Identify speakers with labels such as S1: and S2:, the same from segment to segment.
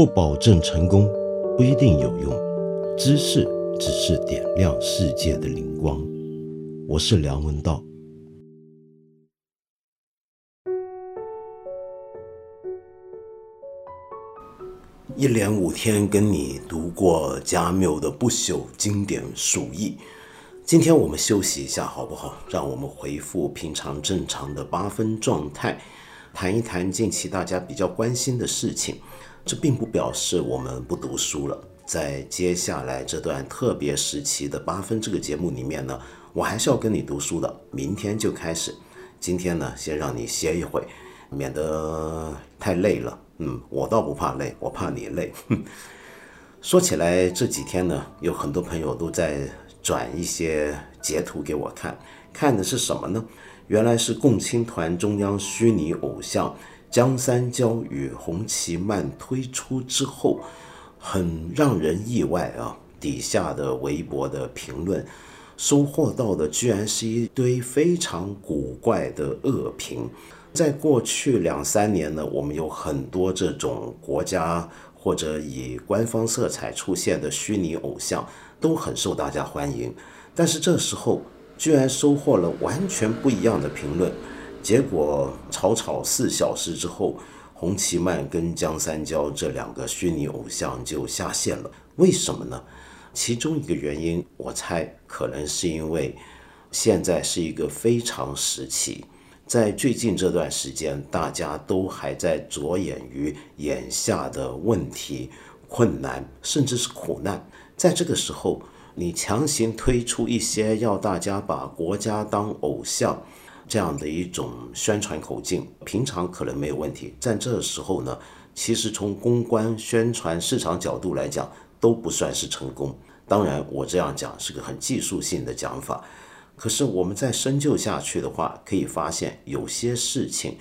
S1: 不保证成功，不一定有用。知识只是点亮世界的灵光。我是梁文道。一连五天跟你读过加缪的不朽经典《鼠疫》，今天我们休息一下好不好？让我们恢复平常正常的八分状态，谈一谈近期大家比较关心的事情。这并不表示我们不读书了。在接下来这段特别时期的八分这个节目里面呢，我还是要跟你读书的。明天就开始，今天呢先让你歇一会，免得太累了。嗯，我倒不怕累，我怕你累。说起来这几天呢，有很多朋友都在转一些截图给我看，看的是什么呢？原来是共青团中央虚拟偶像。江三娇与洪奇曼推出之后，很让人意外啊！底下的微博的评论，收获到的居然是一堆非常古怪的恶评。在过去两三年呢，我们有很多这种国家或者以官方色彩出现的虚拟偶像，都很受大家欢迎。但是这时候，居然收获了完全不一样的评论。结果吵吵四小时之后，洪奇曼跟江三娇这两个虚拟偶像就下线了。为什么呢？其中一个原因，我猜可能是因为现在是一个非常时期，在最近这段时间，大家都还在着眼于眼下的问题、困难，甚至是苦难。在这个时候，你强行推出一些要大家把国家当偶像。这样的一种宣传口径，平常可能没有问题，在这时候呢，其实从公关、宣传、市场角度来讲，都不算是成功。当然，我这样讲是个很技术性的讲法，可是我们再深究下去的话，可以发现有些事情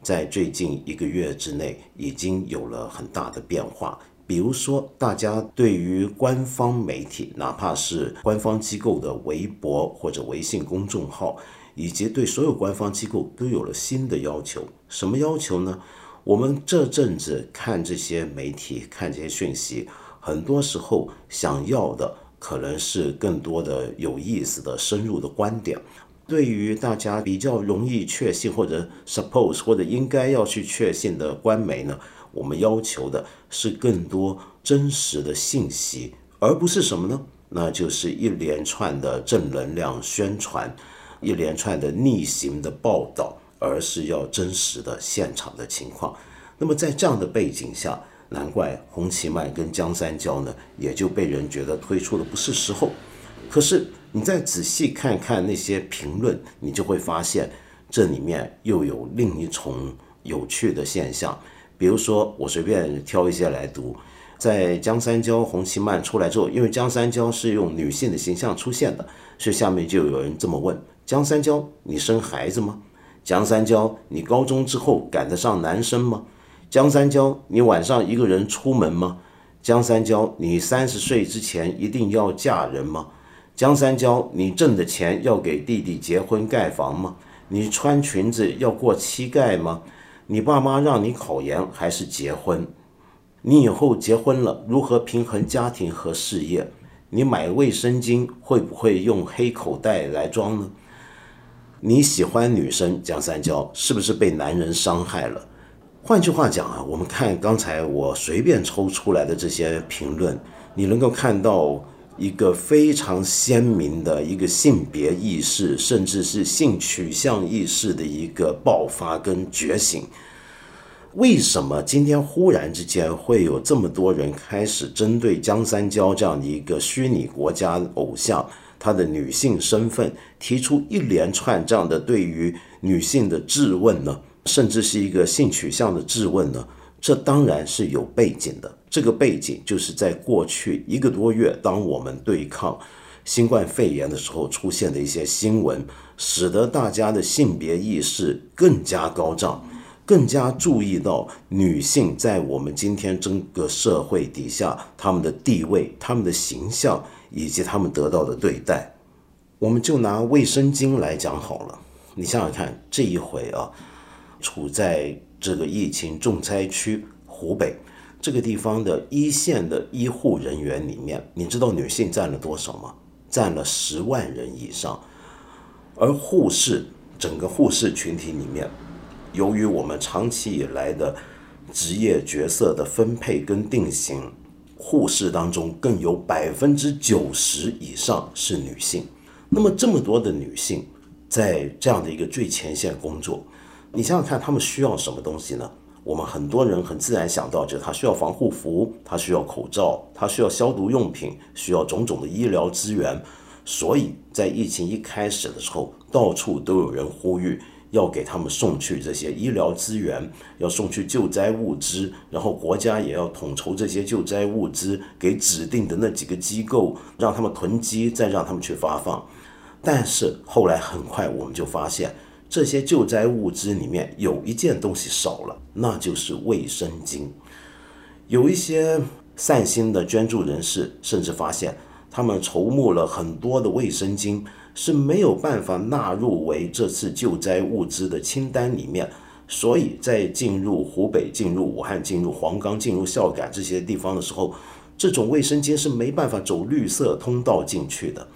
S1: 在最近一个月之内已经有了很大的变化。比如说，大家对于官方媒体，哪怕是官方机构的微博或者微信公众号。以及对所有官方机构都有了新的要求，什么要求呢？我们这阵子看这些媒体，看这些讯息，很多时候想要的可能是更多的有意思的、深入的观点。对于大家比较容易确信或者 suppose 或者应该要去确信的官媒呢，我们要求的是更多真实的信息，而不是什么呢？那就是一连串的正能量宣传。一连串的逆行的报道，而是要真实的现场的情况。那么在这样的背景下，难怪洪奇曼跟江三娇呢，也就被人觉得推出的不是时候。可是你再仔细看看那些评论，你就会发现这里面又有另一重有趣的现象。比如说，我随便挑一些来读，在江三娇、洪奇曼出来之后，因为江三娇是用女性的形象出现的，所以下面就有人这么问。江三娇，你生孩子吗？江三娇，你高中之后赶得上男生吗？江三娇，你晚上一个人出门吗？江三娇，你三十岁之前一定要嫁人吗？江三娇，你挣的钱要给弟弟结婚盖房吗？你穿裙子要过膝盖吗？你爸妈让你考研还是结婚？你以后结婚了如何平衡家庭和事业？你买卫生巾会不会用黑口袋来装呢？你喜欢女生江三娇，是不是被男人伤害了？换句话讲啊，我们看刚才我随便抽出来的这些评论，你能够看到一个非常鲜明的一个性别意识，甚至是性取向意识的一个爆发跟觉醒。为什么今天忽然之间会有这么多人开始针对江三娇这样的一个虚拟国家偶像？她的女性身份提出一连串这样的对于女性的质问呢，甚至是一个性取向的质问呢，这当然是有背景的。这个背景就是在过去一个多月，当我们对抗新冠肺炎的时候出现的一些新闻，使得大家的性别意识更加高涨，更加注意到女性在我们今天整个社会底下她们的地位、她们的形象。以及他们得到的对待，我们就拿卫生巾来讲好了。你想想看，这一回啊，处在这个疫情重灾区湖北，这个地方的一线的医护人员里面，你知道女性占了多少吗？占了十万人以上。而护士整个护士群体里面，由于我们长期以来的职业角色的分配跟定型，护士当中更有百分之九十以上是女性。那么这么多的女性在这样的一个最前线工作，你想想看，她们需要什么东西呢？我们很多人很自然想到，就是她需要防护服，她需要口罩，她需要消毒用品，需要种种的医疗资源。所以在疫情一开始的时候，到处都有人呼吁要给他们送去这些医疗资源，要送去救灾物资，然后国家也要统筹这些救灾物资给指定的那几个机构，让他们囤积，再让他们去发放。但是后来很快我们就发现，这些救灾物资里面有一件东西少了，那就是卫生巾。有一些善心的捐助人士甚至发现。他们筹募了很多的卫生巾，是没有办法纳入为这次救灾物资的清单里面，所以在进入湖北、进入武汉、进入黄冈、进入孝感这些地方的时候，这种卫生巾是没办法走绿色通道进去的，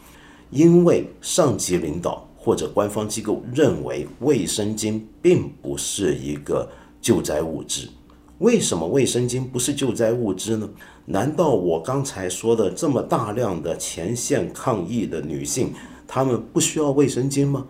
S1: 因为上级领导或者官方机构认为卫生巾并不是一个救灾物资。为什么卫生巾不是救灾物资呢？难道我刚才说的这么大量的前线抗疫的女性，他们不需要卫生巾吗？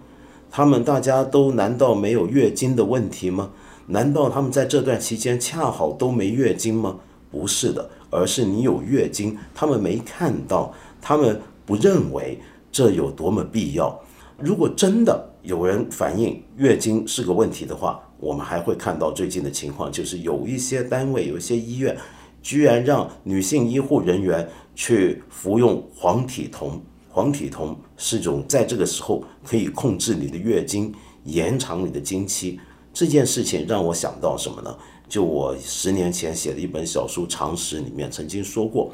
S1: 他们大家都难道没有月经的问题吗？难道他们在这段期间恰好都没月经吗？不是的，而是你有月经，他们没看到，他们不认为这有多么必要。如果真的有人反映月经是个问题的话，我们还会看到最近的情况，就是有一些单位、有一些医院，居然让女性医护人员去服用黄体酮。黄体酮是一种在这个时候可以控制你的月经、延长你的经期。这件事情让我想到什么呢？就我十年前写的一本小书《常识》里面曾经说过，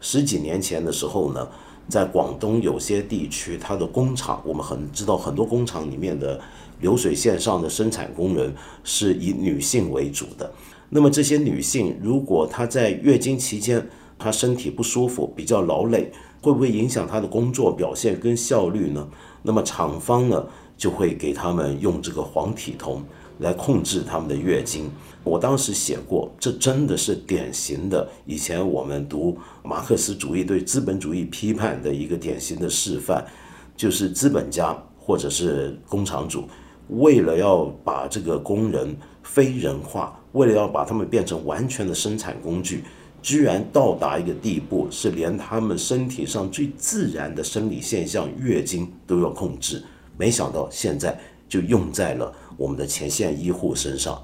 S1: 十几年前的时候呢，在广东有些地区，它的工厂，我们很知道很多工厂里面的。流水线上的生产工人是以女性为主的。那么这些女性，如果她在月经期间，她身体不舒服，比较劳累，会不会影响他的工作表现跟效率呢？那么厂方呢，就会给他们用这个黄体酮来控制他们的月经。我当时写过，这真的是典型的以前我们读马克思主义对资本主义批判的一个典型的示范，就是资本家或者是工厂主。为了要把这个工人非人化，为了要把他们变成完全的生产工具，居然到达一个地步，是连他们身体上最自然的生理现象——月经都要控制。没想到现在就用在了我们的前线医护身上。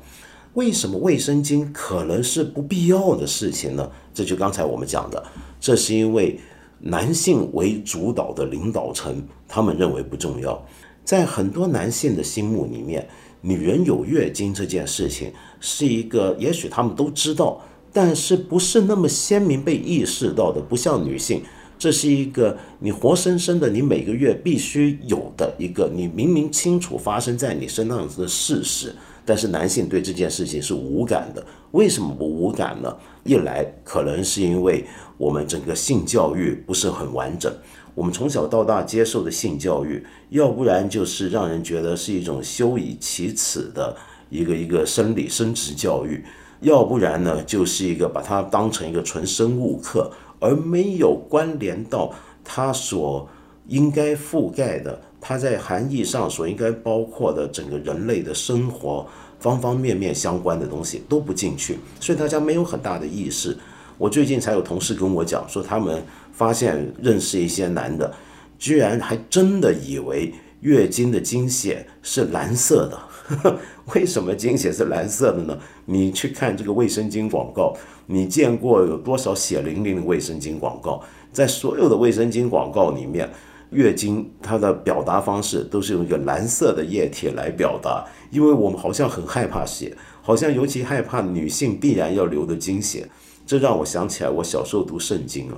S1: 为什么卫生巾可能是不必要的事情呢？这就刚才我们讲的，这是因为男性为主导的领导层，他们认为不重要。在很多男性的心目里面，女人有月经这件事情是一个，也许他们都知道，但是不是那么鲜明被意识到的。不像女性，这是一个你活生生的，你每个月必须有的一个，你明明清楚发生在你身上的事实。但是男性对这件事情是无感的。为什么不无感呢？一来可能是因为我们整个性教育不是很完整。我们从小到大接受的性教育，要不然就是让人觉得是一种羞以启齿的一个一个生理生殖教育，要不然呢就是一个把它当成一个纯生物课，而没有关联到它所应该覆盖的，它在含义上所应该包括的整个人类的生活方方面面相关的东西都不进去，所以大家没有很大的意识。我最近才有同事跟我讲说，他们。发现认识一些男的，居然还真的以为月经的经血是蓝色的。为什么经血是蓝色的呢？你去看这个卫生巾广告，你见过有多少血淋淋的卫生巾广告？在所有的卫生巾广告里面，月经它的表达方式都是用一个蓝色的液体来表达，因为我们好像很害怕血，好像尤其害怕女性必然要流的经血。这让我想起来我小时候读圣经了。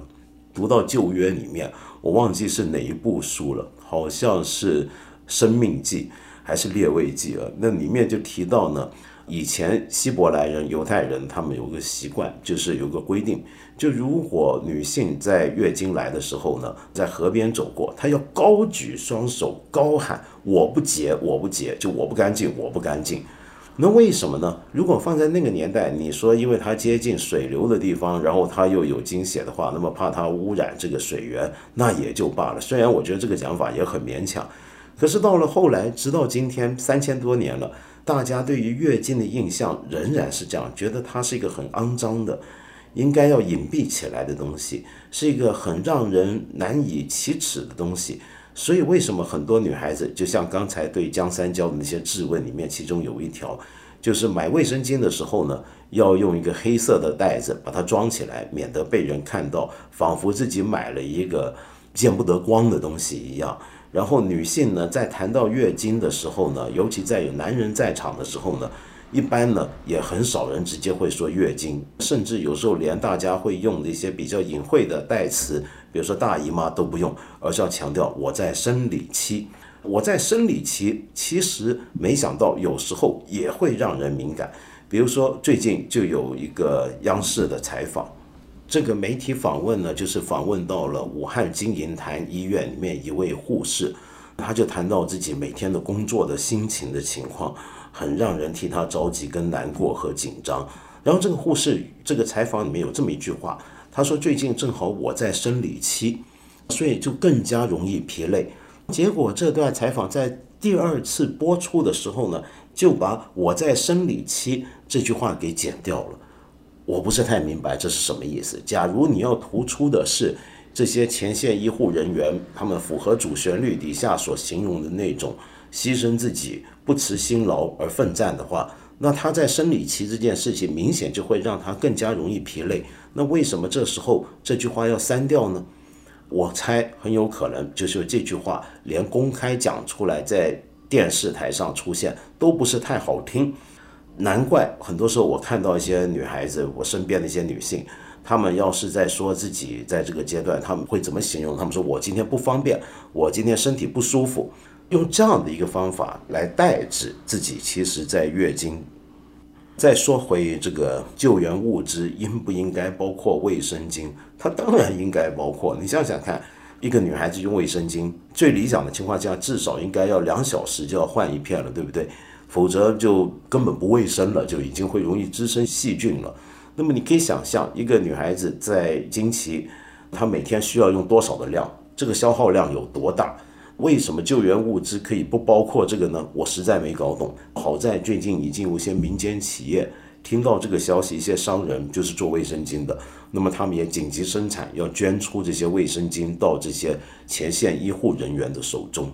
S1: 读到旧约里面，我忘记是哪一部书了，好像是《生命记》还是《列位记》了。那里面就提到呢，以前希伯来人、犹太人他们有个习惯，就是有个规定，就如果女性在月经来的时候呢，在河边走过，她要高举双手，高喊“我不洁，我不洁”，就我不干净，我不干净。那为什么呢？如果放在那个年代，你说因为它接近水流的地方，然后它又有经血的话，那么怕它污染这个水源，那也就罢了。虽然我觉得这个讲法也很勉强，可是到了后来，直到今天三千多年了。大家对于月经的印象仍然是这样，觉得它是一个很肮脏的，应该要隐蔽起来的东西，是一个很让人难以启齿的东西。所以，为什么很多女孩子，就像刚才对江三娇的那些质问里面，其中有一条，就是买卫生巾的时候呢，要用一个黑色的袋子把它装起来，免得被人看到，仿佛自己买了一个见不得光的东西一样。然后女性呢，在谈到月经的时候呢，尤其在有男人在场的时候呢，一般呢也很少人直接会说月经，甚至有时候连大家会用的一些比较隐晦的代词，比如说大姨妈都不用，而是要强调我在生理期。我在生理期，其实没想到有时候也会让人敏感。比如说最近就有一个央视的采访。这个媒体访问呢，就是访问到了武汉金银潭医院里面一位护士，他就谈到自己每天的工作的心情的情况，很让人替他着急、跟难过和紧张。然后这个护士这个采访里面有这么一句话，他说：“最近正好我在生理期，所以就更加容易疲累。”结果这段采访在第二次播出的时候呢，就把我在生理期这句话给剪掉了。我不是太明白这是什么意思。假如你要突出的是这些前线医护人员，他们符合主旋律底下所形容的那种牺牲自己、不辞辛劳而奋战的话，那他在生理期这件事情明显就会让他更加容易疲累。那为什么这时候这句话要删掉呢？我猜很有可能就是这句话连公开讲出来，在电视台上出现都不是太好听。难怪很多时候我看到一些女孩子，我身边的一些女性，她们要是在说自己在这个阶段，她们会怎么形容？她们说我今天不方便，我今天身体不舒服，用这样的一个方法来代指自己其实在月经。再说回这个救援物资应不应该包括卫生巾？它当然应该包括。你想想看，一个女孩子用卫生巾，最理想的情况下至少应该要两小时就要换一片了，对不对？否则就根本不卫生了，就已经会容易滋生细菌了。那么你可以想象，一个女孩子在经期，她每天需要用多少的量？这个消耗量有多大？为什么救援物资可以不包括这个呢？我实在没搞懂。好在最近已经有些民间企业听到这个消息，一些商人就是做卫生巾的，那么他们也紧急生产，要捐出这些卫生巾到这些前线医护人员的手中。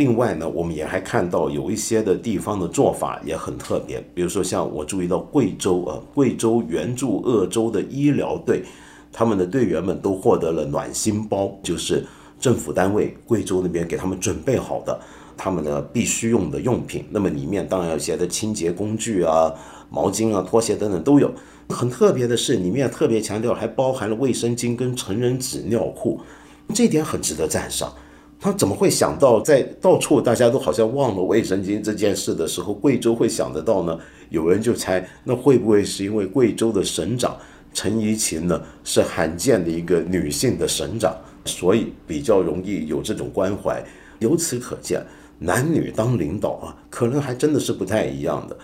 S1: 另外呢，我们也还看到有一些的地方的做法也很特别，比如说像我注意到贵州啊，贵州援助鄂州的医疗队，他们的队员们都获得了暖心包，就是政府单位贵州那边给他们准备好的他们的必须用的用品。那么里面当然有些的清洁工具啊、毛巾啊、拖鞋等等都有。很特别的是，里面特别强调还包含了卫生巾跟成人纸尿裤，这点很值得赞赏。他怎么会想到在到处大家都好像忘了卫生巾这件事的时候，贵州会想得到呢？有人就猜，那会不会是因为贵州的省长陈怡琴呢是罕见的一个女性的省长，所以比较容易有这种关怀？由此可见，男女当领导啊，可能还真的是不太一样的。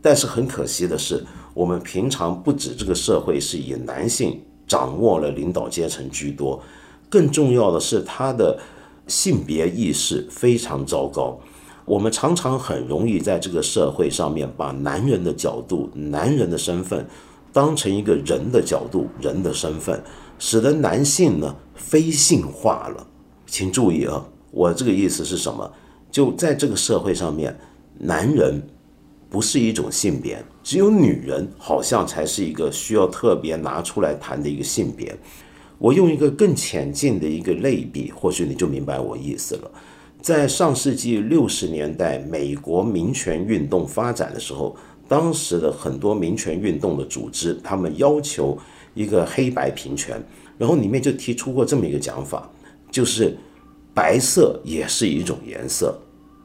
S1: 但是很可惜的是，我们平常不止这个社会是以男性掌握了领导阶层居多，更重要的是他的。性别意识非常糟糕，我们常常很容易在这个社会上面把男人的角度、男人的身份当成一个人的角度、人的身份，使得男性呢非性化了。请注意啊，我这个意思是什么？就在这个社会上面，男人不是一种性别，只有女人好像才是一个需要特别拿出来谈的一个性别。我用一个更浅近的一个类比，或许你就明白我意思了。在上世纪六十年代，美国民权运动发展的时候，当时的很多民权运动的组织，他们要求一个黑白平权，然后里面就提出过这么一个讲法，就是白色也是一种颜色。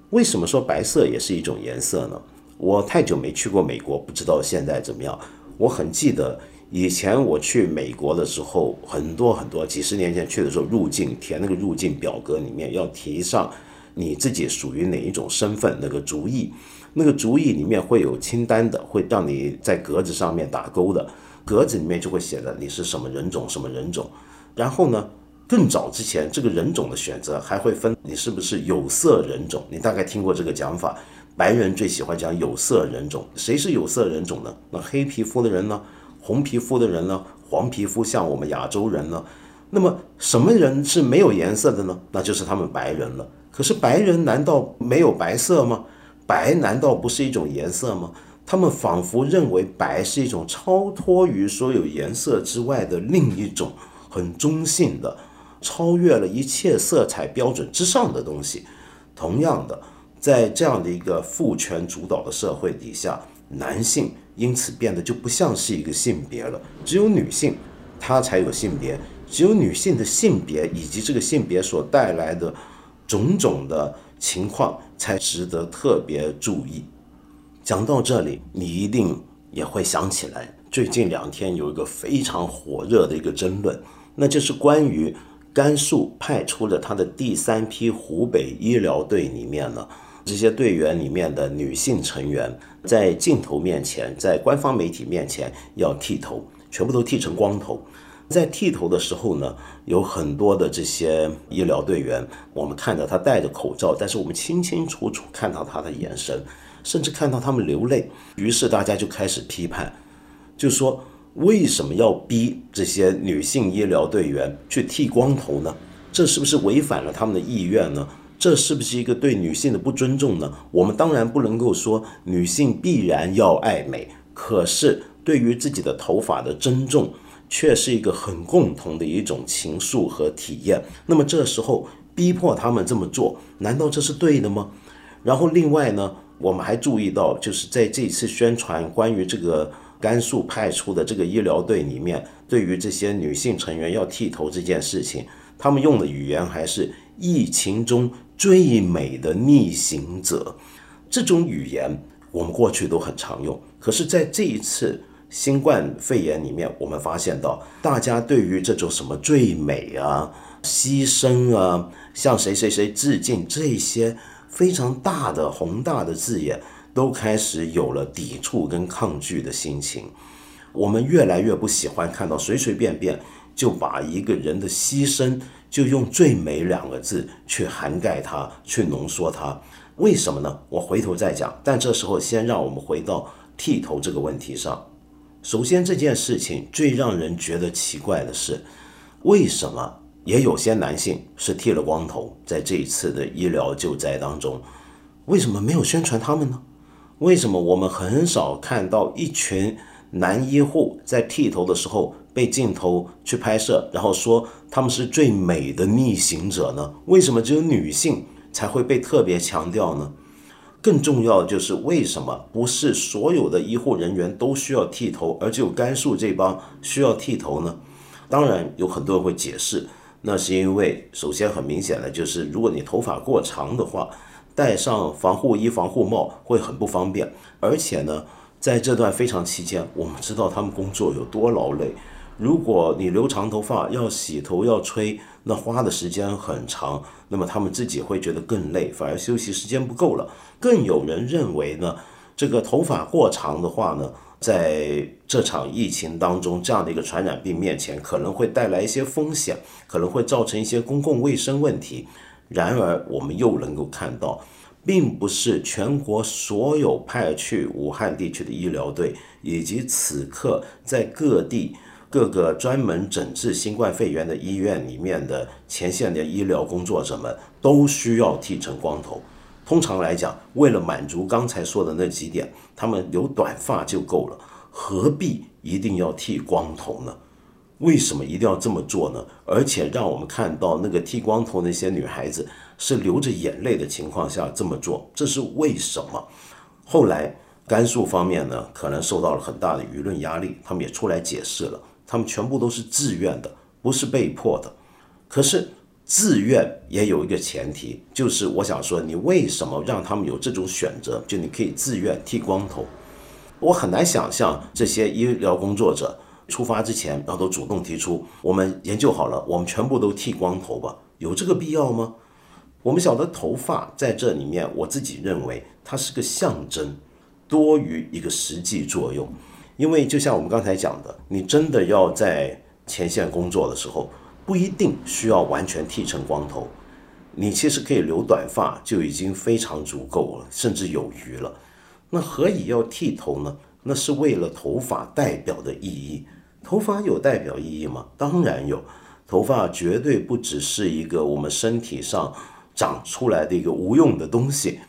S1: 为什么说白色也是一种颜色呢？我太久没去过美国，不知道现在怎么样。我很记得以前我去美国的时候，很多很多几十年前去的时候，入境填那个入境表格里面要提上你自己属于哪一种身份，那个族裔，那个族裔里面会有清单的，会让你在格子上面打勾的，格子里面就会写的你是什么人种，什么人种。然后呢？更早之前，这个人种的选择还会分你是不是有色人种。你大概听过这个讲法，白人最喜欢讲有色人种。谁是有色人种呢？那黑皮肤的人呢？红皮肤的人呢？黄皮肤像我们亚洲人呢？那么什么人是没有颜色的呢？那就是他们白人了。可是白人难道没有白色吗？白难道不是一种颜色吗？他们仿佛认为白是一种超脱于所有颜色之外的另一种很中性的。超越了一切色彩标准之上的东西。同样的，在这样的一个父权主导的社会底下，男性因此变得就不像是一个性别了。只有女性，她才有性别。只有女性的性别以及这个性别所带来的种种的情况，才值得特别注意。讲到这里，你一定也会想起来，最近两天有一个非常火热的一个争论，那就是关于。甘肃派出了他的第三批湖北医疗队里面呢，这些队员里面的女性成员，在镜头面前，在官方媒体面前要剃头，全部都剃成光头。在剃头的时候呢，有很多的这些医疗队员，我们看到他戴着口罩，但是我们清清楚楚看到他的眼神，甚至看到他们流泪。于是大家就开始批判，就说。为什么要逼这些女性医疗队员去剃光头呢？这是不是违反了他们的意愿呢？这是不是一个对女性的不尊重呢？我们当然不能够说女性必然要爱美，可是对于自己的头发的尊重，却是一个很共同的一种情愫和体验。那么这时候逼迫他们这么做，难道这是对的吗？然后另外呢，我们还注意到，就是在这次宣传关于这个。甘肃派出的这个医疗队里面，对于这些女性成员要剃头这件事情，他们用的语言还是疫情中最美的逆行者。这种语言我们过去都很常用，可是在这一次新冠肺炎里面，我们发现到大家对于这种什么最美啊、牺牲啊、向谁谁谁致敬这些非常大的宏大的字眼。都开始有了抵触跟抗拒的心情，我们越来越不喜欢看到随随便便就把一个人的牺牲就用“最美”两个字去涵盖它，去浓缩它。为什么呢？我回头再讲。但这时候先让我们回到剃头这个问题上。首先，这件事情最让人觉得奇怪的是，为什么也有些男性是剃了光头，在这一次的医疗救灾当中，为什么没有宣传他们呢？为什么我们很少看到一群男医护在剃头的时候被镜头去拍摄，然后说他们是最美的逆行者呢？为什么只有女性才会被特别强调呢？更重要的就是为什么不是所有的医护人员都需要剃头，而只有甘肃这帮需要剃头呢？当然有很多人会解释，那是因为首先很明显的就是，如果你头发过长的话。戴上防护衣、防护帽会很不方便，而且呢，在这段非常期间，我们知道他们工作有多劳累。如果你留长头发要洗头要吹，那花的时间很长，那么他们自己会觉得更累，反而休息时间不够了。更有人认为呢，这个头发过长的话呢，在这场疫情当中，这样的一个传染病面前，可能会带来一些风险，可能会造成一些公共卫生问题。然而，我们又能够看到，并不是全国所有派去武汉地区的医疗队，以及此刻在各地各个专门诊治新冠肺炎的医院里面的前线的医疗工作者们，都需要剃成光头。通常来讲，为了满足刚才说的那几点，他们留短发就够了，何必一定要剃光头呢？为什么一定要这么做呢？而且让我们看到那个剃光头那些女孩子是流着眼泪的情况下这么做，这是为什么？后来甘肃方面呢，可能受到了很大的舆论压力，他们也出来解释了，他们全部都是自愿的，不是被迫的。可是自愿也有一个前提，就是我想说，你为什么让他们有这种选择？就你可以自愿剃光头。我很难想象这些医疗工作者出发之前，然后都主动提出，我们研究好了，我们全部都剃光头吧，有这个必要吗？我们晓得头发在这里面，我自己认为它是个象征，多于一个实际作用。因为就像我们刚才讲的，你真的要在前线工作的时候，不一定需要完全剃成光头，你其实可以留短发就已经非常足够了，甚至有余了。那何以要剃头呢？那是为了头发代表的意义。头发有代表意义吗？当然有。头发绝对不只是一个我们身体上长出来的一个无用的东西。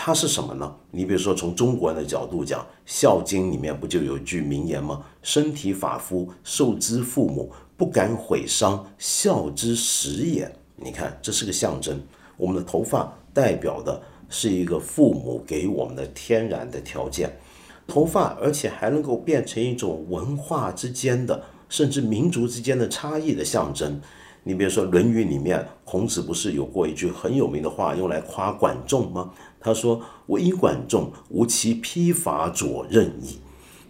S1: 它是什么呢？你比如说，从中国人的角度讲，《孝经》里面不就有句名言吗？“身体发肤，受之父母，不敢毁伤，孝之始也。”你看，这是个象征。我们的头发代表的。是一个父母给我们的天然的条件，头发，而且还能够变成一种文化之间的，甚至民族之间的差异的象征。你比如说，《论语》里面，孔子不是有过一句很有名的话，用来夸管仲吗？他说：“唯管仲，无其披发左任矣。”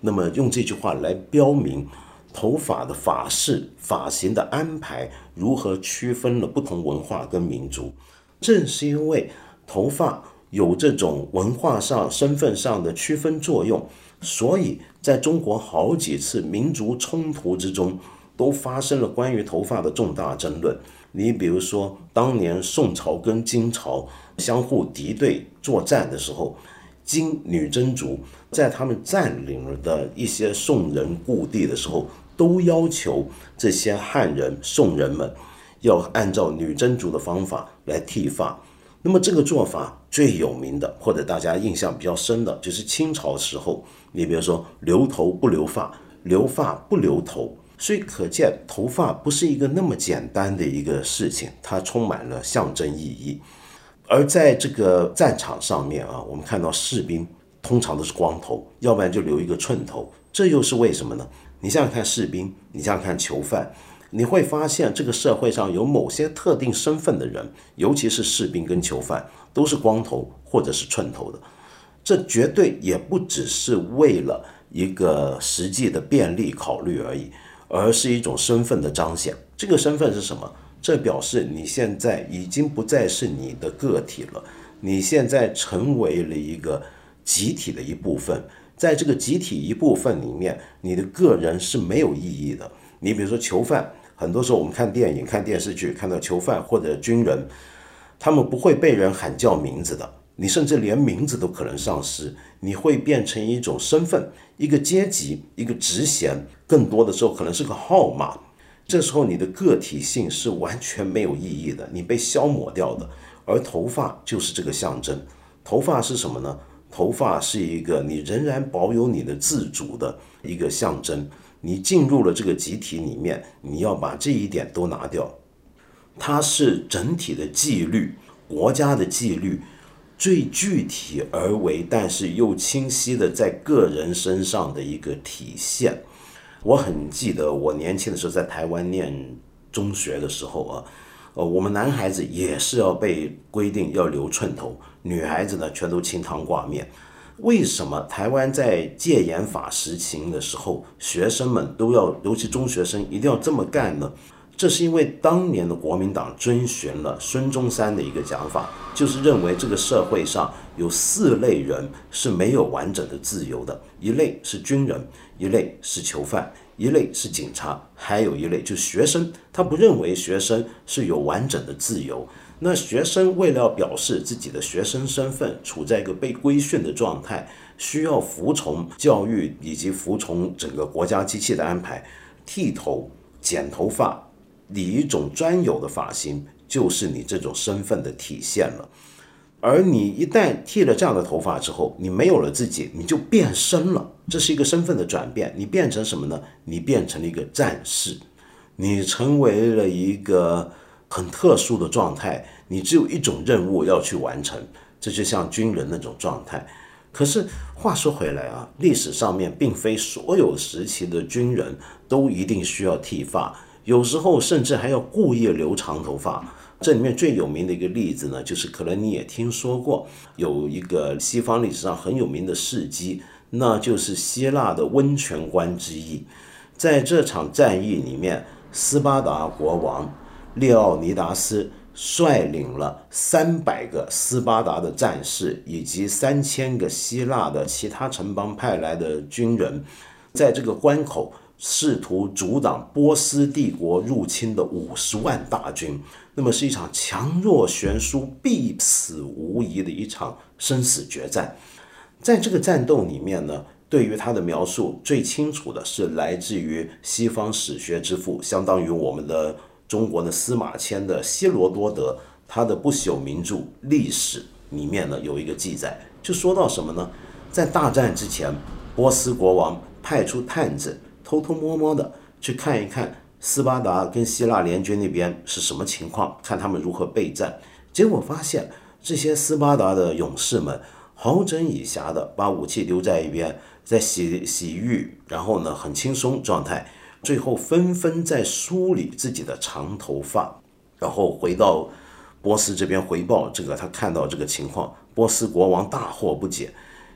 S1: 那么用这句话来标明头发的发式、发型的安排如何区分了不同文化跟民族。正是因为。头发有这种文化上、身份上的区分作用，所以在中国好几次民族冲突之中，都发生了关于头发的重大争论。你比如说，当年宋朝跟金朝相互敌对作战的时候，金女真族在他们占领了的一些宋人故地的时候，都要求这些汉人、宋人们要按照女真族的方法来剃发。那么这个做法最有名的，或者大家印象比较深的，就是清朝时候，你比如说留头不留发，留发不留头，所以可见头发不是一个那么简单的一个事情，它充满了象征意义。而在这个战场上面啊，我们看到士兵通常都是光头，要不然就留一个寸头，这又是为什么呢？你想想看士兵，你想想看囚犯。你会发现，这个社会上有某些特定身份的人，尤其是士兵跟囚犯，都是光头或者是寸头的。这绝对也不只是为了一个实际的便利考虑而已，而是一种身份的彰显。这个身份是什么？这表示你现在已经不再是你的个体了，你现在成为了一个集体的一部分。在这个集体一部分里面，你的个人是没有意义的。你比如说囚犯。很多时候，我们看电影、看电视剧，看到囚犯或者军人，他们不会被人喊叫名字的，你甚至连名字都可能丧失。你会变成一种身份、一个阶级、一个职衔，更多的时候可能是个号码。这时候，你的个体性是完全没有意义的，你被消磨掉的。而头发就是这个象征。头发是什么呢？头发是一个你仍然保有你的自主的一个象征。你进入了这个集体里面，你要把这一点都拿掉。它是整体的纪律，国家的纪律，最具体而为，但是又清晰的在个人身上的一个体现。我很记得我年轻的时候在台湾念中学的时候啊，呃，我们男孩子也是要被规定要留寸头，女孩子呢全都清汤挂面。为什么台湾在戒严法实行的时候，学生们都要，尤其中学生一定要这么干呢？这是因为当年的国民党遵循了孙中山的一个讲法，就是认为这个社会上有四类人是没有完整的自由的，一类是军人，一类是囚犯，一类是警察，还有一类就是学生。他不认为学生是有完整的自由。那学生为了要表示自己的学生身份，处在一个被规训的状态，需要服从教育以及服从整个国家机器的安排，剃头、剪头发，你一种专有的发型，就是你这种身份的体现了。而你一旦剃了这样的头发之后，你没有了自己，你就变身了，这是一个身份的转变。你变成什么呢？你变成了一个战士，你成为了一个。很特殊的状态，你只有一种任务要去完成，这就像军人那种状态。可是话说回来啊，历史上面并非所有时期的军人都一定需要剃发，有时候甚至还要故意留长头发。这里面最有名的一个例子呢，就是可能你也听说过，有一个西方历史上很有名的事迹，那就是希腊的温泉关之役。在这场战役里面，斯巴达国王列奥尼达斯率领了三百个斯巴达的战士，以及三千个希腊的其他城邦派来的军人，在这个关口。试图阻挡波斯帝国入侵的五十万大军，那么是一场强弱悬殊、必死无疑的一场生死决战。在这个战斗里面呢，对于他的描述最清楚的是来自于西方史学之父，相当于我们的中国的司马迁的希罗多德，他的不朽名著《历史》里面呢有一个记载，就说到什么呢？在大战之前，波斯国王派出探子。偷偷摸摸的去看一看斯巴达跟希腊联军那边是什么情况，看他们如何备战。结果发现这些斯巴达的勇士们好整以暇的把武器丢在一边，在洗洗浴，然后呢很轻松状态，最后纷纷在梳理自己的长头发，然后回到波斯这边回报这个他看到这个情况。波斯国王大惑不解，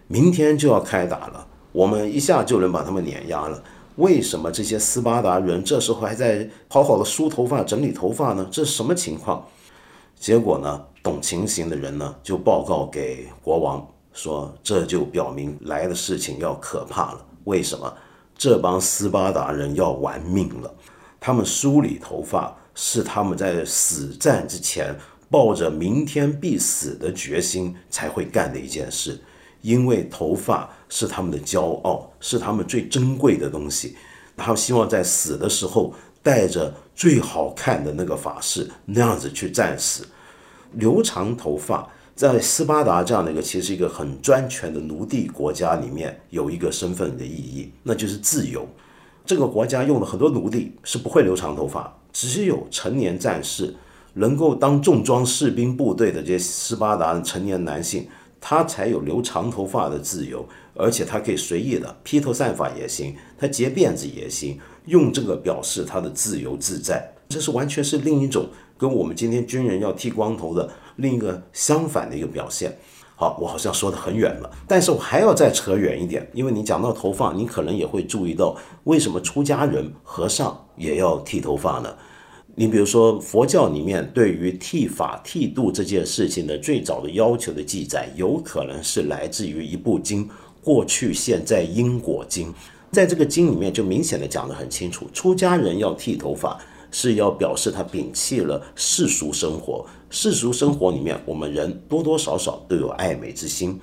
S1: 明天就要开打了，我们一下就能把他们碾压了。为什么这些斯巴达人这时候还在好好的梳头发、整理头发呢？这是什么情况？结果呢，懂情形的人呢就报告给国王说，这就表明来的事情要可怕了。为什么？这帮斯巴达人要玩命了。他们梳理头发是他们在死战之前抱着明天必死的决心才会干的一件事。因为头发是他们的骄傲，是他们最珍贵的东西，他们希望在死的时候带着最好看的那个发饰，那样子去战死。留长头发在斯巴达这样的一个其实一个很专权的奴隶国家里面，有一个身份的意义，那就是自由。这个国家用了很多奴隶是不会留长头发，只有成年战士能够当重装士兵部队的这些斯巴达的成年男性。他才有留长头发的自由，而且他可以随意的披头散发也行，他结辫子也行，用这个表示他的自由自在。这是完全是另一种跟我们今天军人要剃光头的另一个相反的一个表现。好，我好像说的很远了，但是我还要再扯远一点，因为你讲到头发，你可能也会注意到，为什么出家人、和尚也要剃头发呢？你比如说，佛教里面对于剃发剃度这件事情的最早的要求的记载，有可能是来自于一部经《过去现在因果经》。在这个经里面，就明显的讲得很清楚，出家人要剃头发，是要表示他摒弃了世俗生活。世俗生活里面，我们人多多少少都有爱美之心，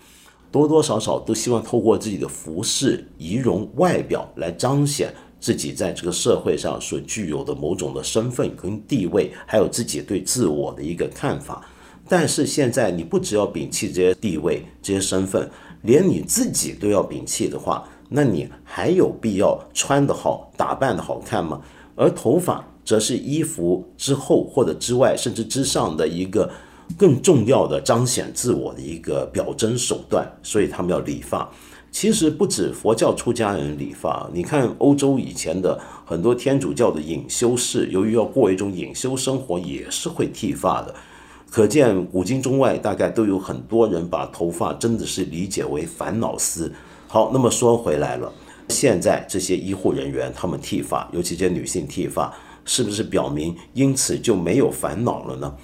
S1: 多多少少都希望透过自己的服饰、仪容、外表来彰显。自己在这个社会上所具有的某种的身份跟地位，还有自己对自我的一个看法。但是现在你不只要摒弃这些地位、这些身份，连你自己都要摒弃的话，那你还有必要穿得好、打扮的好看吗？而头发则是衣服之后或者之外，甚至之上的一个更重要的彰显自我的一个表征手段，所以他们要理发。其实不止佛教出家人理发，你看欧洲以前的很多天主教的隐修士，由于要过一种隐修生活，也是会剃发的。可见古今中外，大概都有很多人把头发真的是理解为烦恼丝。好，那么说回来了，现在这些医护人员他们剃发，尤其这些女性剃发，是不是表明因此就没有烦恼了呢？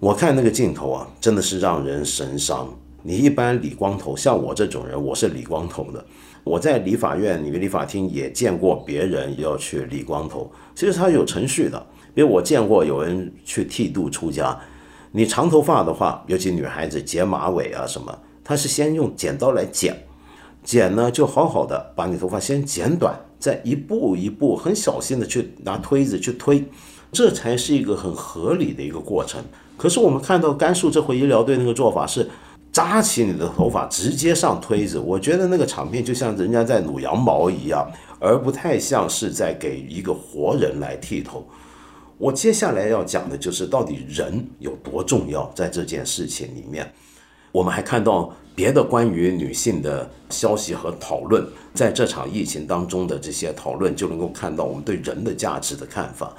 S1: 我看那个镜头啊，真的是让人神伤。你一般理光头，像我这种人，我是理光头的。我在理法院、里面理发厅也见过别人要去理光头，其实他有程序的。比如我见过有人去剃度出家，你长头发的话，尤其女孩子剪马尾啊什么，他是先用剪刀来剪，剪呢就好好的把你头发先剪短，再一步一步很小心的去拿推子去推，这才是一个很合理的一个过程。可是我们看到甘肃这回医疗队那个做法是。扎起你的头发，直接上推子，我觉得那个场面就像人家在撸羊毛一样，而不太像是在给一个活人来剃头。我接下来要讲的就是到底人有多重要，在这件事情里面，我们还看到别的关于女性的消息和讨论，在这场疫情当中的这些讨论，就能够看到我们对人的价值的看法。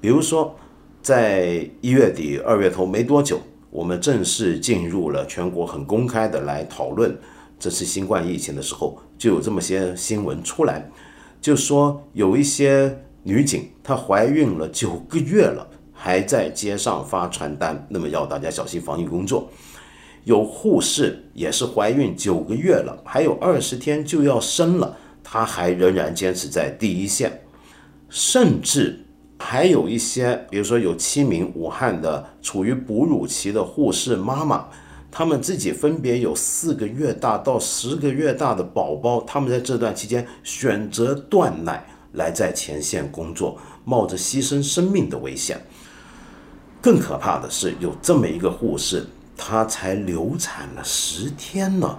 S1: 比如说，在一月底、二月头没多久，我们正式进入了全国很公开的来讨论这次新冠疫情的时候，就有这么些新闻出来，就说有一些女警她怀孕了九个月了，还在街上发传单，那么要大家小心防疫工作。有护士也是怀孕九个月了，还有二十天就要生了，她还仍然坚持在第一线，甚至还有一些，比如说有七名武汉的处于哺乳期的护士妈妈，她们自己分别有四个月大到十个月大的宝宝，她们在这段期间选择断奶来在前线工作，冒着牺牲生命的危险。更可怕的是，有这么一个护士。她才流产了十天呢，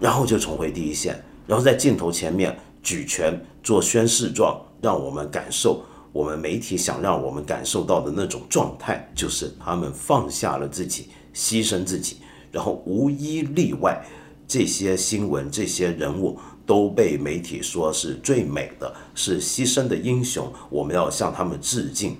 S1: 然后就重回第一线，然后在镜头前面举拳做宣誓状，让我们感受我们媒体想让我们感受到的那种状态，就是他们放下了自己，牺牲自己，然后无一例外，这些新闻、这些人物都被媒体说是最美的，是牺牲的英雄，我们要向他们致敬。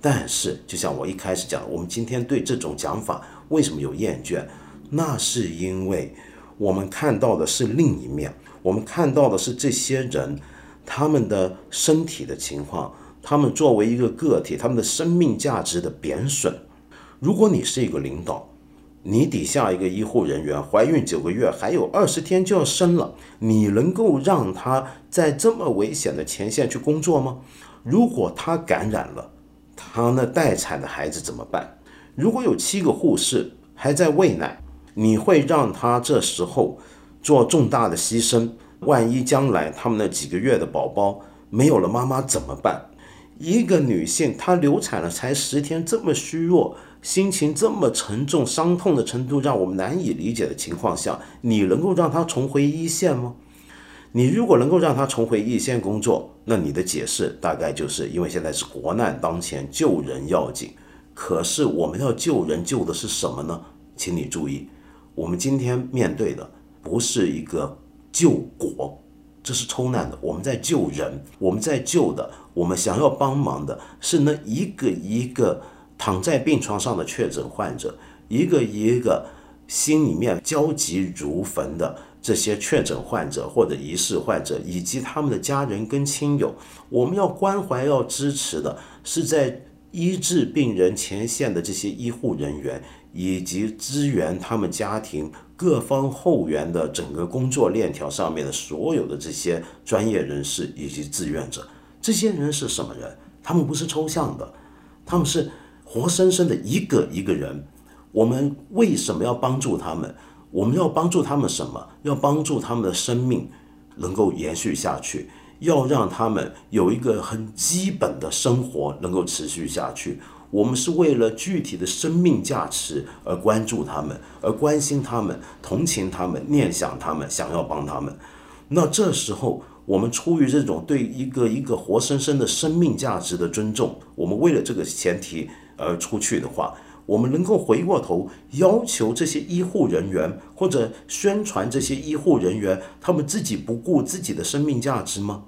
S1: 但是，就像我一开始讲，我们今天对这种讲法为什么有厌倦？那是因为我们看到的是另一面，我们看到的是这些人他们的身体的情况，他们作为一个个体，他们的生命价值的贬损。如果你是一个领导，你底下一个医护人员怀孕九个月，还有二十天就要生了，你能够让他在这么危险的前线去工作吗？如果他感染了，他那待产的孩子怎么办？如果有七个护士还在喂奶，你会让他这时候做重大的牺牲？万一将来他们那几个月的宝宝没有了妈妈怎么办？一个女性她流产了才十天，这么虚弱，心情这么沉重，伤痛的程度让我们难以理解的情况下，你能够让她重回一线吗？你如果能够让她重回一线工作，那你的解释大概就是因为现在是国难当前，救人要紧。可是我们要救人，救的是什么呢？请你注意，我们今天面对的不是一个救国，这是抽难的。我们在救人，我们在救的，我们想要帮忙的是那一个一个躺在病床上的确诊患者，一个一个心里面焦急如焚的。这些确诊患者或者疑似患者以及他们的家人跟亲友，我们要关怀、要支持的是在医治病人前线的这些医护人员，以及支援他们家庭各方后援的整个工作链条上面的所有的这些专业人士以及志愿者。这些人是什么人？他们不是抽象的，他们是活生生的一个一个人。我们为什么要帮助他们？我们要帮助他们什么？要帮助他们的生命能够延续下去，要让他们有一个很基本的生活能够持续下去。我们是为了具体的生命价值而关注他们，而关心他们，同情他们，念想他们，想要帮他们。那这时候，我们出于这种对一个一个活生生的生命价值的尊重，我们为了这个前提而出去的话。我们能够回过头要求这些医护人员，或者宣传这些医护人员，他们自己不顾自己的生命价值吗？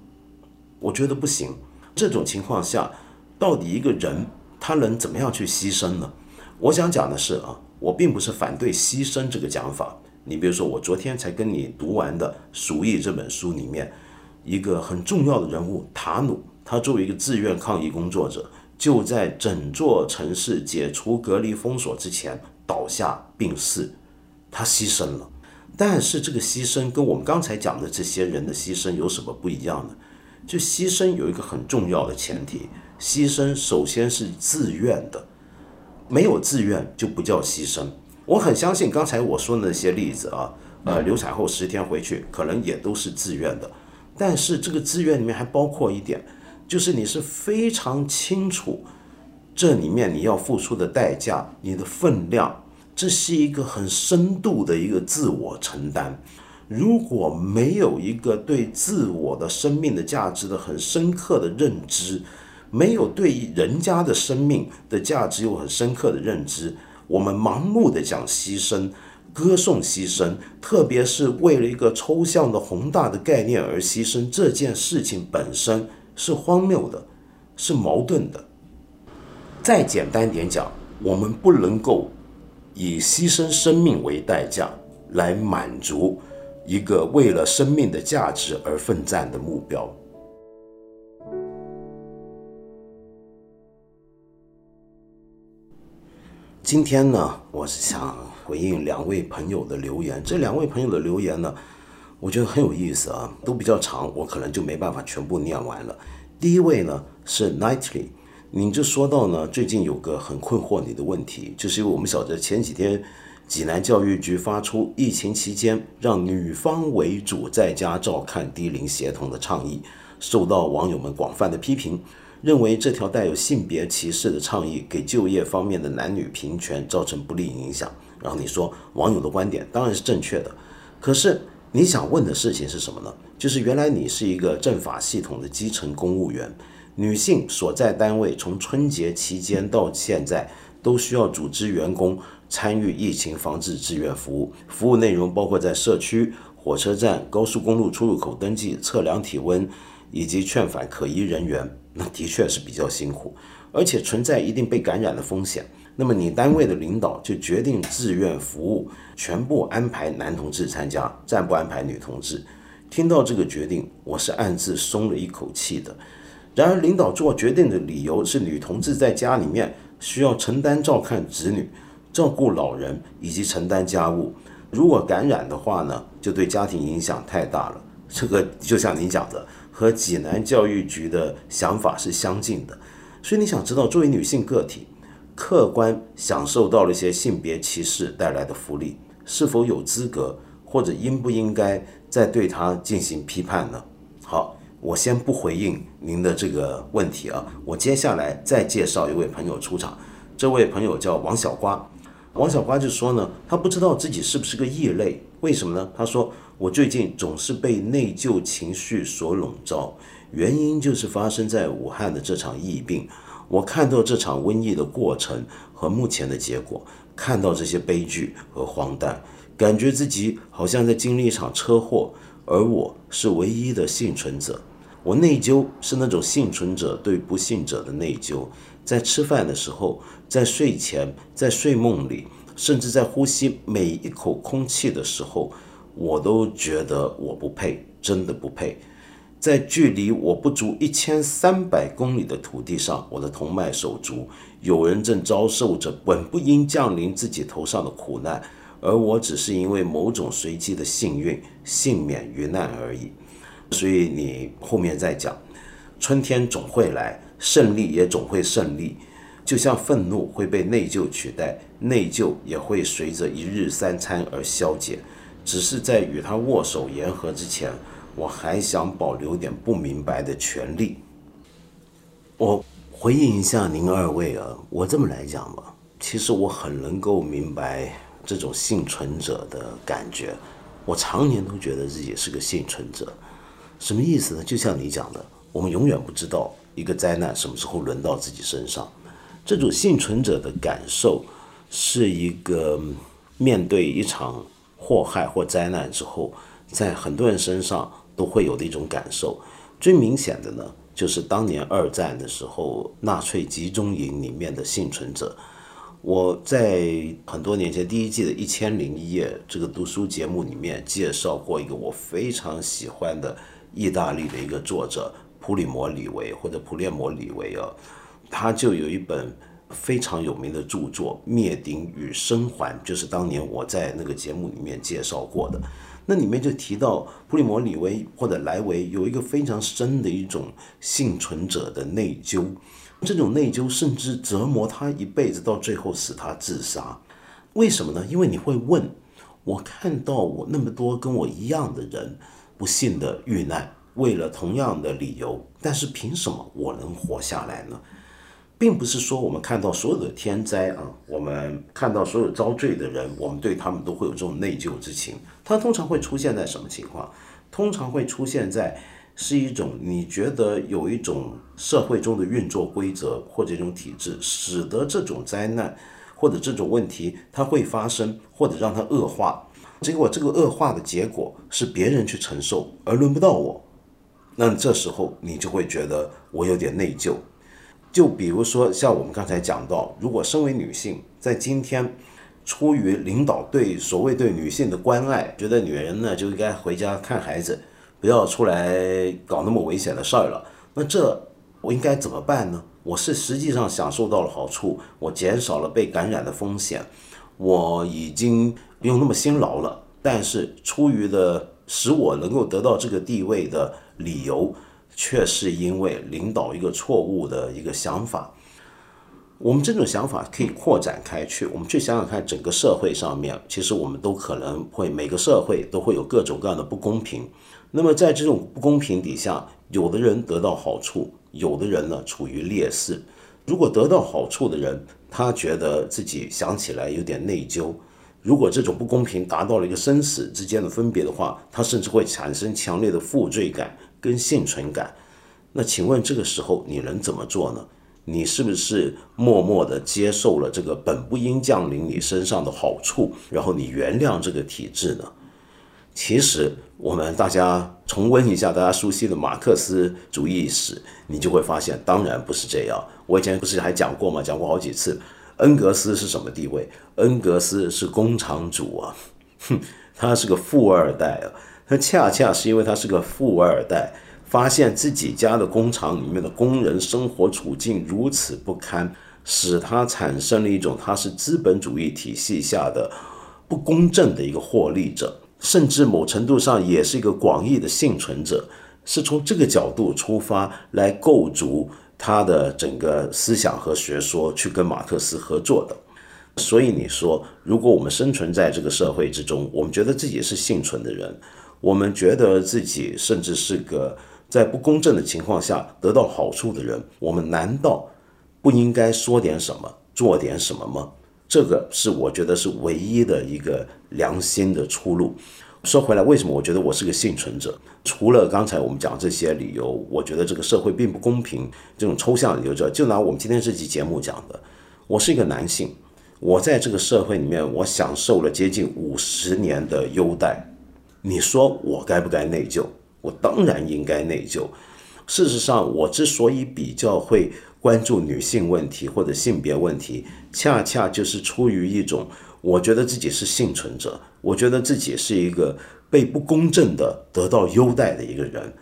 S1: 我觉得不行。这种情况下，到底一个人他能怎么样去牺牲呢？我想讲的是啊，我并不是反对牺牲这个讲法。你比如说，我昨天才跟你读完的《鼠疫》这本书里面，一个很重要的人物塔努，他作为一个自愿抗疫工作者。就在整座城市解除隔离封锁之前倒下病逝，他牺牲了。但是这个牺牲跟我们刚才讲的这些人的牺牲有什么不一样呢？就牺牲有一个很重要的前提，牺牲首先是自愿的，没有自愿就不叫牺牲。我很相信刚才我说的那些例子啊，呃，流产后十天回去可能也都是自愿的，但是这个自愿里面还包括一点。就是你是非常清楚，这里面你要付出的代价，你的分量，这是一个很深度的一个自我承担。如果没有一个对自我的生命的价值的很深刻的认知，没有对人家的生命的价值有很深刻的认知，我们盲目的讲牺牲，歌颂牺牲，特别是为了一个抽象的宏大的概念而牺牲，这件事情本身。是荒谬的，是矛盾的。再简单点讲，我们不能够以牺牲生命为代价来满足一个为了生命的价值而奋战的目标。今天呢，我是想回应两位朋友的留言。这两位朋友的留言呢，我觉得很有意思啊，都比较长，我可能就没办法全部念完了。第一位呢是 Nightly，您就说到呢，最近有个很困惑你的问题，就是因为我们晓得前几天济南教育局发出疫情期间让女方为主在家照看低龄协同的倡议，受到网友们广泛的批评。认为这条带有性别歧视的倡议给就业方面的男女平权造成不利影响。然后你说网友的观点当然是正确的，可是你想问的事情是什么呢？就是原来你是一个政法系统的基层公务员，女性所在单位从春节期间到现在都需要组织员工参与疫情防治志愿服务，服务内容包括在社区、火车站、高速公路出入口登记、测量体温以及劝返可疑人员。那的确是比较辛苦，而且存在一定被感染的风险。那么你单位的领导就决定自愿服务，全部安排男同志参加，暂不安排女同志。听到这个决定，我是暗自松了一口气的。然而，领导做决定的理由是女同志在家里面需要承担照看子女、照顾老人以及承担家务，如果感染的话呢，就对家庭影响太大了。这个就像你讲的。和济南教育局的想法是相近的，所以你想知道，作为女性个体，客观享受到了一些性别歧视带来的福利，是否有资格或者应不应该再对她进行批判呢？好，我先不回应您的这个问题啊，我接下来再介绍一位朋友出场，这位朋友叫王小瓜，王小瓜就说呢，他不知道自己是不是个异类，为什么呢？他说。我最近总是被内疚情绪所笼罩，原因就是发生在武汉的这场疫病。我看到这场瘟疫的过程和目前的结果，看到这些悲剧和荒诞，感觉自己好像在经历一场车祸，而我是唯一的幸存者。我内疚是那种幸存者对不幸者的内疚，在吃饭的时候，在睡前，在睡梦里，甚至在呼吸每一口空气的时候。我都觉得我不配，真的不配。在距离我不足一千三百公里的土地上，我的同脉手足，有人正遭受着本不应降临自己头上的苦难，而我只是因为某种随机的幸运幸免于难而已。所以你后面再讲，春天总会来，胜利也总会胜利。就像愤怒会被内疚取代，内疚也会随着一日三餐而消解。只是在与他握手言和之前，我还想保留点不明白的权利。我回应一下您二位啊，我这么来讲吧，其实我很能够明白这种幸存者的感觉。我常年都觉得自己是个幸存者，什么意思呢？就像你讲的，我们永远不知道一个灾难什么时候轮到自己身上。这种幸存者的感受，是一个面对一场。祸害或灾难之后，在很多人身上都会有的一种感受。最明显的呢，就是当年二战的时候，纳粹集中营里面的幸存者。我在很多年前第一季的《一千零一夜》这个读书节目里面介绍过一个我非常喜欢的意大利的一个作者普里摩里维或者普列摩里维啊，他就有一本。非常有名的著作《灭顶与生还》，就是当年我在那个节目里面介绍过的。那里面就提到普里摩里维或者莱维有一个非常深的一种幸存者的内疚，这种内疚甚至折磨他一辈子，到最后使他自杀。为什么呢？因为你会问，我看到我那么多跟我一样的人不幸的遇难，为了同样的理由，但是凭什么我能活下来呢？并不是说我们看到所有的天灾啊，我们看到所有遭罪的人，我们对他们都会有这种内疚之情。它通常会出现在什么情况？通常会出现在是一种你觉得有一种社会中的运作规则或者一种体制，使得这种灾难或者这种问题它会发生，或者让它恶化。结果这个恶化的结果是别人去承受，而轮不到我。那这时候你就会觉得我有点内疚。就比如说像我们刚才讲到，如果身为女性，在今天出于领导对所谓对女性的关爱，觉得女人呢就应该回家看孩子，不要出来搞那么危险的事儿了，那这我应该怎么办呢？我是实际上享受到了好处，我减少了被感染的风险，我已经不用那么辛劳了。但是出于的使我能够得到这个地位的理由，却是因为领导一个错误的一个想法。我们这种想法可以扩展开去，我们去想想看，整个社会上面，其实我们都可能会每个社会都会有各种各样的不公平。那么在这种不公平底下，有的人得到好处，有的人呢处于劣势。如果得到好处的人，他觉得自己想起来有点内疚；如果这种不公平达到了一个生死之间的分别的话，他甚至会产生强烈的负罪感跟幸存感。那请问这个时候你能怎么做呢？你是不是默默地接受了这个本不应降临你身上的好处，然后你原谅这个体制呢？其实，我们大家重温一下大家熟悉的马克思主义史，你就会发现，当然不是这样。我以前不是还讲过吗？讲过好几次。恩格斯是什么地位？恩格斯是工厂主啊，哼，他是个富二代啊。他恰恰是因为他是个富二代，发现自己家的工厂里面的工人生活处境如此不堪，使他产生了一种他是资本主义体系下的不公正的一个获利者。甚至某程度上也是一个广义的幸存者，是从这个角度出发来构筑他的整个思想和学说，去跟马克思合作的。所以你说，如果我们生存在这个社会之中，我们觉得自己是幸存的人，我们觉得自己甚至是个在不公正的情况下得到好处的人，我们难道不应该说点什么，做点什么吗？这个是我觉得是唯一的一个良心的出路。说回来，为什么我觉得我是个幸存者？除了刚才我们讲这些理由，我觉得这个社会并不公平这种抽象理由之外，就拿我们今天这期节目讲的，我是一个男性，我在这个社会里面，我享受了接近五十年的优待。你说我该不该内疚？我当然应该内疚。事实上，我之所以比较会。关注女性问题或者性别问题，恰恰就是出于一种，我觉得自己是幸存者，我觉得自己是一个被不公正的得到优待的一个人。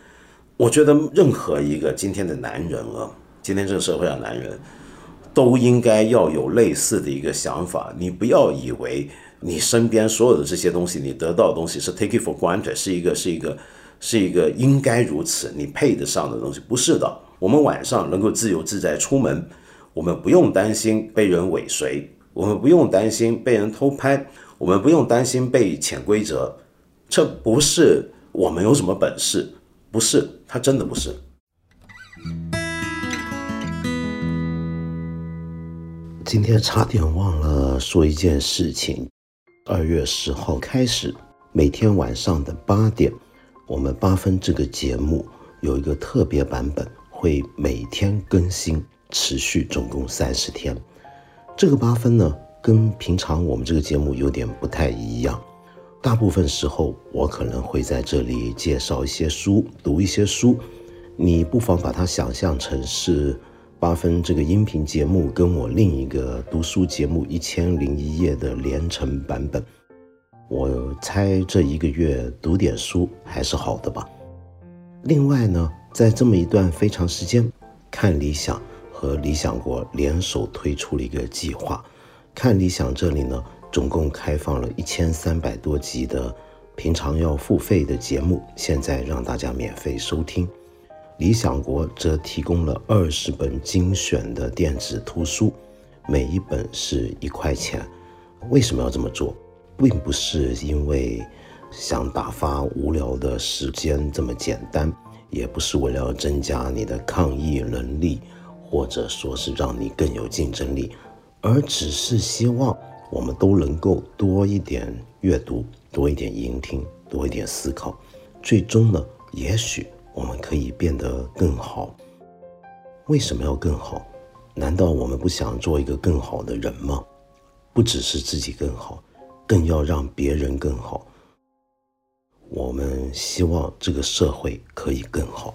S1: 我觉得任何一个今天的男人啊，今天这个社会上男人，都应该要有类似的一个想法。你不要以为你身边所有的这些东西，你得到的东西是 take it for granted，是一个是一个是一个应该如此，你配得上的东西，不是的。我们晚上能够自由自在出门，我们不用担心被人尾随，我们不用担心被人偷拍，我们不用担心被潜规则。这不是我们有什么本事，不是，他真的不是。今天差点忘了说一件事情，二月十号开始，每天晚上的八点，我们八分这个节目有一个特别版本。会每天更新，持续总共三十天。这个八分呢，跟平常我们这个节目有点不太一样。大部分时候，我可能会在这里介绍一些书，读一些书。你不妨把它想象成是八分这个音频节目跟我另一个读书节目《一千零一夜》的连成版本。我猜这一个月读点书还是好的吧。另外呢。在这么一段非常时间，看理想和理想国联手推出了一个计划。看理想这里呢，总共开放了一千三百多集的平常要付费的节目，现在让大家免费收听。理想国则提供了二十本精选的电子图书，每一本是一块钱。为什么要这么做？并不是因为想打发无聊的时间这么简单。也不是为了增加你的抗疫能力，或者说是让你更有竞争力，而只是希望我们都能够多一点阅读，多一点聆听，多一点思考，最终呢，也许我们可以变得更好。为什么要更好？难道我们不想做一个更好的人吗？不只是自己更好，更要让别人更好。我们希望这个社会可以更好。